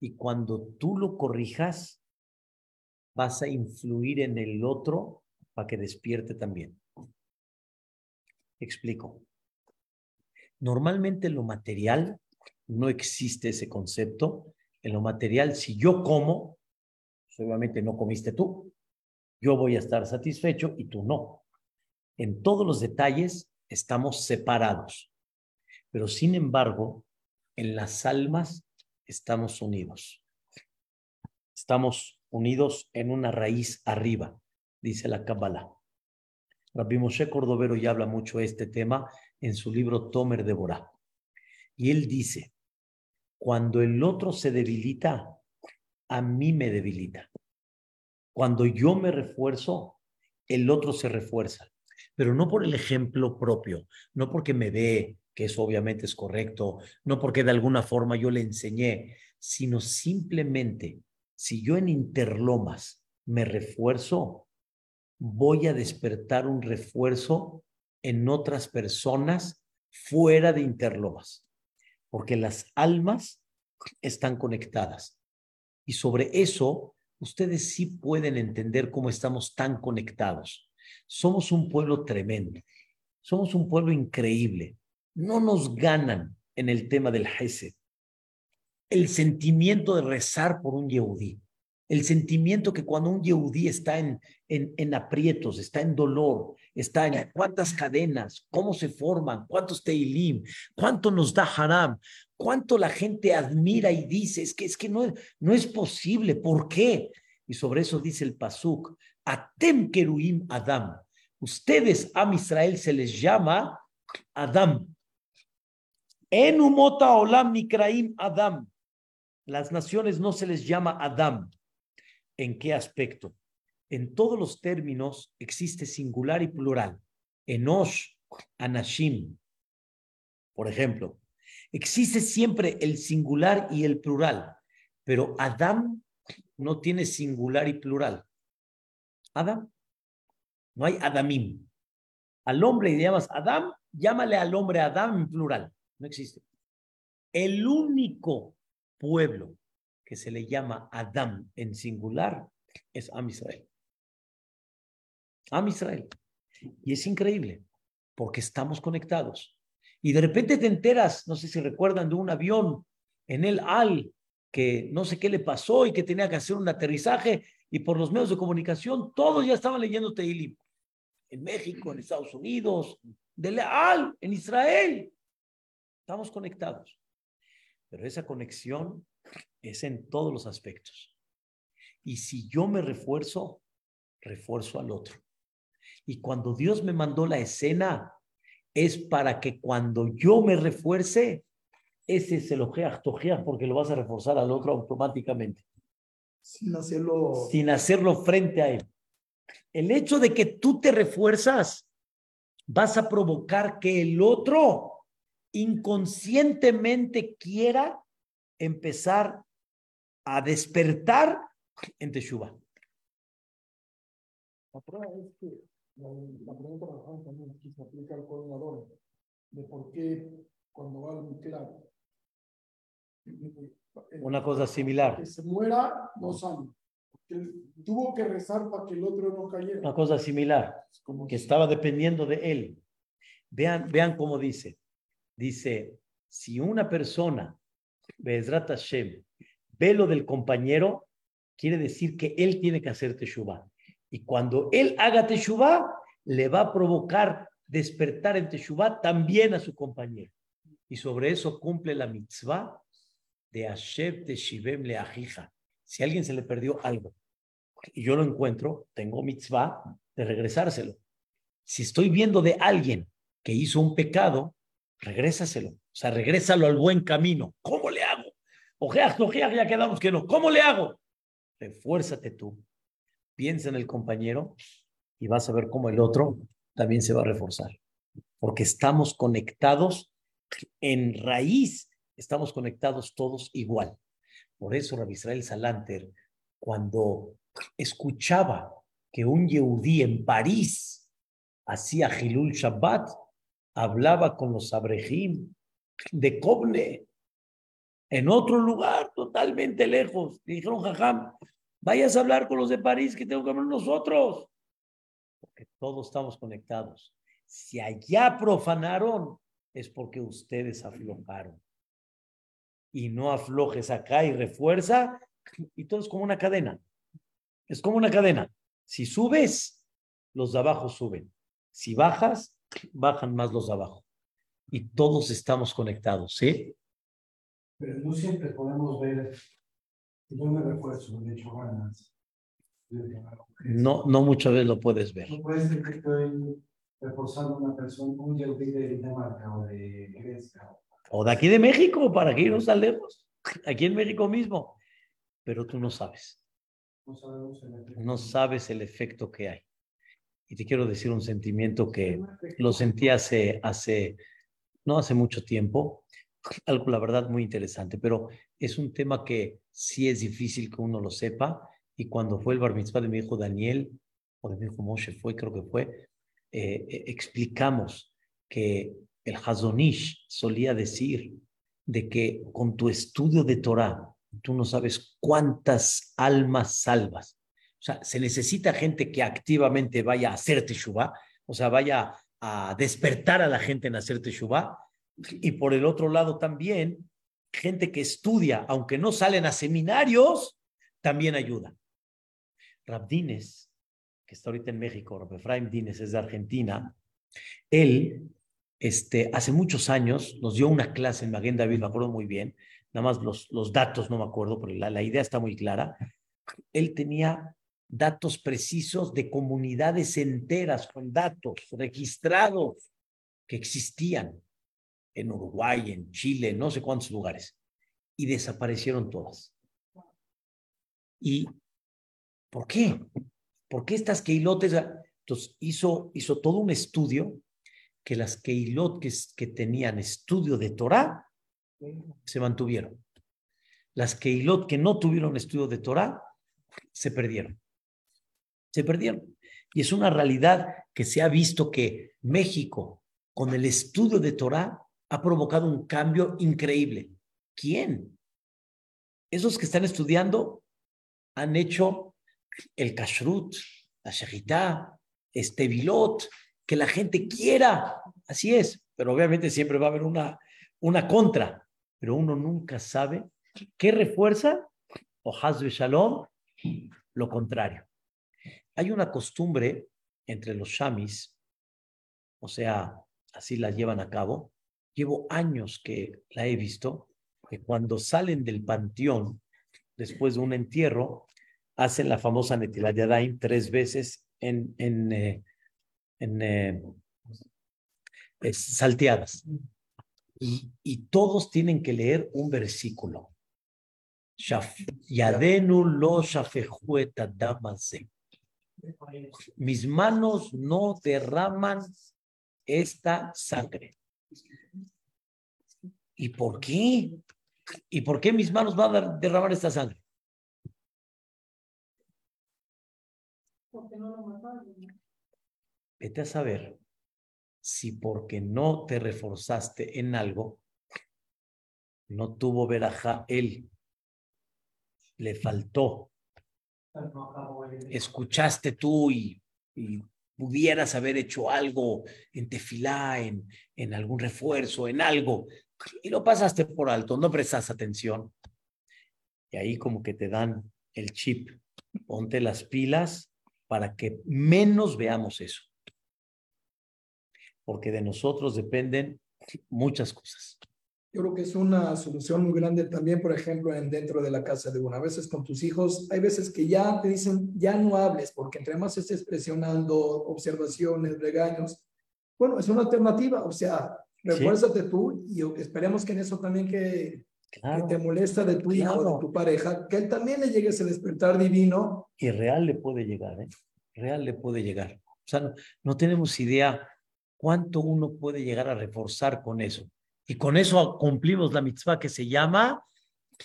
y cuando tú lo corrijas, vas a influir en el otro para que despierte también. Explico. Normalmente lo material no existe ese concepto. En lo material, si yo como, obviamente no comiste tú, yo voy a estar satisfecho y tú no. En todos los detalles estamos separados, pero sin embargo, en las almas estamos unidos. Estamos unidos en una raíz arriba, dice la Kabbalah. Rabbi Moshe Cordovero ya habla mucho de este tema en su libro Tomer de Borá. Y él dice, cuando el otro se debilita, a mí me debilita. Cuando yo me refuerzo, el otro se refuerza. Pero no por el ejemplo propio, no porque me ve, que eso obviamente es correcto, no porque de alguna forma yo le enseñé, sino simplemente si yo en interlomas me refuerzo, voy a despertar un refuerzo en otras personas fuera de interlomas porque las almas están conectadas. Y sobre eso, ustedes sí pueden entender cómo estamos tan conectados. Somos un pueblo tremendo, somos un pueblo increíble. No nos ganan en el tema del Hesed. El sentimiento de rezar por un Yehudí, el sentimiento que cuando un Yehudí está en, en, en, aprietos, está en dolor, está en cuántas cadenas, cómo se forman, cuántos teilim, cuánto nos da haram, cuánto la gente admira y dice, es que, es que no, no es posible, ¿por qué? Y sobre eso dice el Pasuk, Atem Keruim Adam. Ustedes, a Israel, se les llama Adam. En Umota Olam Mikraim Adam. Las naciones no se les llama Adam. ¿En qué aspecto? En todos los términos existe singular y plural. Enosh, Anashim. Por ejemplo, existe siempre el singular y el plural, pero Adam no tiene singular y plural. Adam. No hay Adamim. Al hombre le llamas Adam, llámale al hombre Adam en plural. No existe. El único pueblo que se le llama Adam en singular es Am Israel. Am Israel. Y es increíble, porque estamos conectados. Y de repente te enteras, no sé si recuerdan, de un avión en el AL que no sé qué le pasó y que tenía que hacer un aterrizaje y por los medios de comunicación todos ya estaban leyendo Teilim. En México, en Estados Unidos, de AL, en Israel. Estamos conectados. Pero esa conexión es en todos los aspectos. Y si yo me refuerzo, refuerzo al otro. Y cuando Dios me mandó la escena, es para que cuando yo me refuerce, ese es el ojeaj porque lo vas a reforzar al otro automáticamente. Sin hacerlo. Sin hacerlo frente a él. El hecho de que tú te refuerzas, vas a provocar que el otro inconscientemente quiera empezar a despertar en Teshuvah. La prueba es que la, la pregunta también aquí se aplica al coordinador de por qué cuando va al Miklat una cosa similar. Que se muera, no sale. Tuvo que rezar para que el otro no cayera. Una cosa similar, como que estaba dependiendo de él. Vean, vean cómo dice. Dice, si una persona, Bezrat Hashem, ve lo del compañero, quiere decir que él tiene que hacer Teshuvah. Y cuando él haga Teshuvah, le va a provocar despertar en Teshuvah también a su compañero. Y sobre eso cumple la mitzvah de Asher Teshivem Leajija. Si a alguien se le perdió algo y yo lo encuentro, tengo mitzvah de regresárselo. Si estoy viendo de alguien que hizo un pecado, regrésaselo. O sea, regrésalo al buen camino. ¿Cómo Ojeas, ojeas, ya quedamos que no. ¿Cómo le hago? Refuérzate tú. Piensa en el compañero y vas a ver cómo el otro también se va a reforzar. Porque estamos conectados en raíz, estamos conectados todos igual. Por eso Rabbi Israel Salanter, cuando escuchaba que un Yehudí en París hacía Hilul Shabbat, hablaba con los Abrejim de Coble en otro lugar totalmente lejos. Le dijeron, Jajam, vayas a hablar con los de París que tengo que hablar nosotros. Porque todos estamos conectados. Si allá profanaron, es porque ustedes aflojaron. y no aflojes acá y refuerza, y todo es como una cadena. Es como una cadena. Si subes, los de abajo suben. Si bajas, bajan más los de abajo. Y todos estamos conectados, ¿sí? Pero no siempre podemos ver, yo me refuerzo, de hecho ganas. No, no muchas veces lo puedes ver. No puede ser que estoy reforzando una persona, un yautí de Dinamarca o de Grecia. O de aquí de México, para que irnos tan lejos. Aquí en México mismo. Pero tú no sabes. No sabemos el efecto. No sabes el efecto que hay. Y te quiero decir un sentimiento que lo sentí hace, hace, no hace mucho tiempo, algo la verdad muy interesante, pero es un tema que sí es difícil que uno lo sepa. Y cuando fue el bar mitzvah de mi hijo Daniel, o de mi hijo Moshe fue, creo que fue, eh, eh, explicamos que el Hazonish solía decir de que con tu estudio de Torah, tú no sabes cuántas almas salvas. O sea, se necesita gente que activamente vaya a hacer Teshuvah, o sea, vaya a despertar a la gente en hacer Teshuvah. Y por el otro lado también, gente que estudia, aunque no salen a seminarios, también ayuda. Rabdines, que está ahorita en México, Rab Dines es de Argentina, él este, hace muchos años nos dio una clase en Maguen David, me acuerdo muy bien, nada más los, los datos no me acuerdo, pero la, la idea está muy clara. Él tenía datos precisos de comunidades enteras con datos registrados que existían en Uruguay, en Chile, no sé cuántos lugares, y desaparecieron todas. ¿Y por qué? ¿Por qué estas keilotes? Entonces hizo, hizo todo un estudio que las keilot que, que tenían estudio de Torah se mantuvieron. Las keilot que no tuvieron estudio de Torah se perdieron. Se perdieron. Y es una realidad que se ha visto que México, con el estudio de Torah, ha provocado un cambio increíble. ¿Quién? Esos que están estudiando han hecho el kashrut, la shejitá, este bilot, que la gente quiera. Así es, pero obviamente siempre va a haber una, una contra, pero uno nunca sabe qué refuerza o hasbe shalom, lo contrario. Hay una costumbre entre los shamis, o sea, así la llevan a cabo. Llevo años que la he visto, que cuando salen del panteón después de un entierro, hacen la famosa Netilat Yadayim tres veces en, en, eh, en eh, salteadas. Y, y, todos tienen que leer un versículo. Yadenu lo damase. Mis manos no derraman esta sangre. ¿Y por qué? ¿Y por qué mis manos van a derramar esta sangre? Porque no lo mataron. Vete a saber si porque no te reforzaste en algo, no tuvo veraja él, le faltó. Escuchaste tú y, y pudieras haber hecho algo en tefilá, en, en algún refuerzo, en algo, y lo pasaste por alto, no prestas atención. Y ahí como que te dan el chip, ponte las pilas para que menos veamos eso. Porque de nosotros dependen muchas cosas. Yo creo que es una solución muy grande también, por ejemplo, en dentro de la casa de uno. A veces con tus hijos, hay veces que ya te dicen, ya no hables, porque entre más estés presionando observaciones, regaños, bueno, es una alternativa. O sea, refuérzate sí. tú y esperemos que en eso también que, claro, que te molesta de tu claro. hijo, de tu pareja, que él también le llegue ese despertar divino. Y real le puede llegar, ¿eh? Real le puede llegar. O sea, no, no tenemos idea cuánto uno puede llegar a reforzar con eso. Y con eso cumplimos la mitzvah que se llama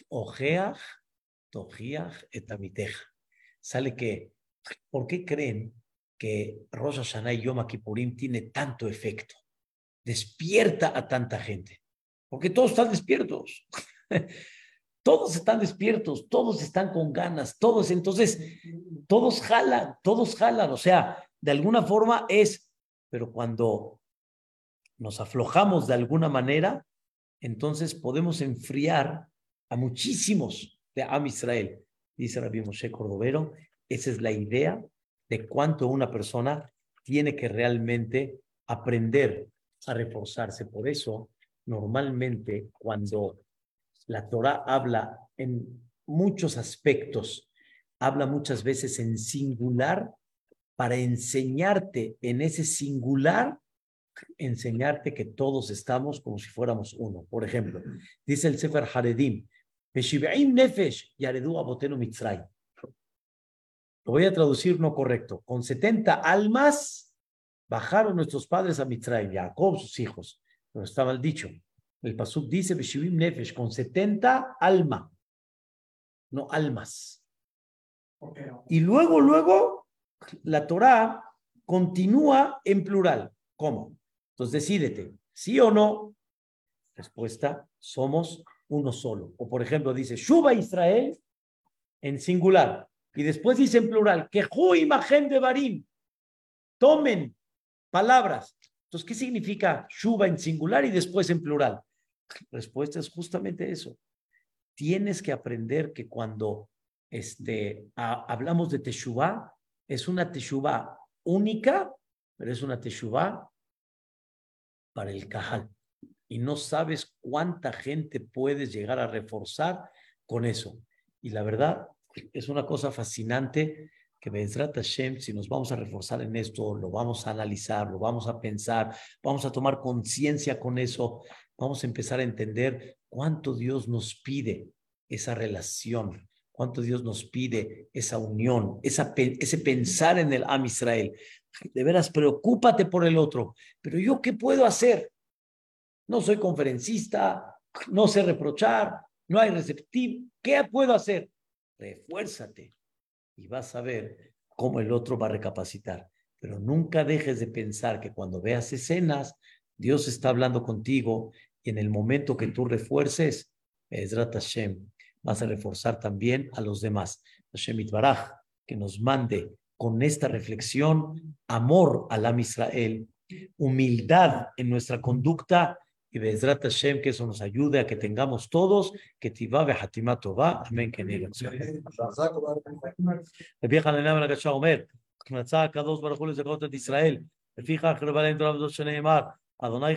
Ojeach, Tojiach, Etamiteja. Sale que, ¿por qué creen que Rosh Hashanah y Yom Kippurim tiene tanto efecto? Despierta a tanta gente. Porque todos están despiertos. todos están despiertos, todos están con ganas, todos, entonces, todos jalan, todos jalan. O sea, de alguna forma es, pero cuando nos aflojamos de alguna manera, entonces podemos enfriar a muchísimos de Am Israel. Dice Rabbi Moshe Cordovero, esa es la idea de cuánto una persona tiene que realmente aprender a reforzarse. Por eso, normalmente, cuando la Torah habla en muchos aspectos, habla muchas veces en singular para enseñarte en ese singular, enseñarte que todos estamos como si fuéramos uno. Por ejemplo, dice el Sefer Haredim, nefesh. Lo voy a traducir no correcto. Con 70 almas bajaron nuestros padres a Mitzrayim, Jacob, sus hijos. Pero está mal dicho. El Pasuk dice, Nefesh, con 70 alma, no almas. Y luego, luego, la Torah continúa en plural. ¿Cómo? Entonces decídete, ¿sí o no? Respuesta, somos uno solo. O por ejemplo, dice, Shuba Israel en singular. Y después dice en plural, que imagen de Barim. Tomen palabras. Entonces, ¿qué significa Shuba en singular y después en plural? Respuesta es justamente eso. Tienes que aprender que cuando este, hablamos de Teshuvah, es una Teshuvah única, pero es una Teshuvah para el Cajal. Y no sabes cuánta gente puedes llegar a reforzar con eso. Y la verdad, es una cosa fascinante que Bezrat Hashem, si nos vamos a reforzar en esto, lo vamos a analizar, lo vamos a pensar, vamos a tomar conciencia con eso, vamos a empezar a entender cuánto Dios nos pide esa relación, cuánto Dios nos pide esa unión, ese pensar en el Am Israel. De veras, preocúpate por el otro. Pero yo, ¿qué puedo hacer? No soy conferencista, no sé reprochar, no hay receptivo. ¿Qué puedo hacer? refuérzate y vas a ver cómo el otro va a recapacitar. Pero nunca dejes de pensar que cuando veas escenas, Dios está hablando contigo y en el momento que tú refuerces, Ezrat Hashem, vas a reforzar también a los demás. Hashem Itbaraj, que nos mande con esta reflexión amor al Am Israel, humildad en nuestra conducta y Bezrat Hashem, que eso nos ayude a que tengamos todos, que Tivá Behatimá Tová, amén, que Nero. רבי חנניה בן הגשה אומר, מצא הקדוש ברוך הוא לזכות את ישראל, לפיכך רבה להם תורה בזאת שנאמר, אדוני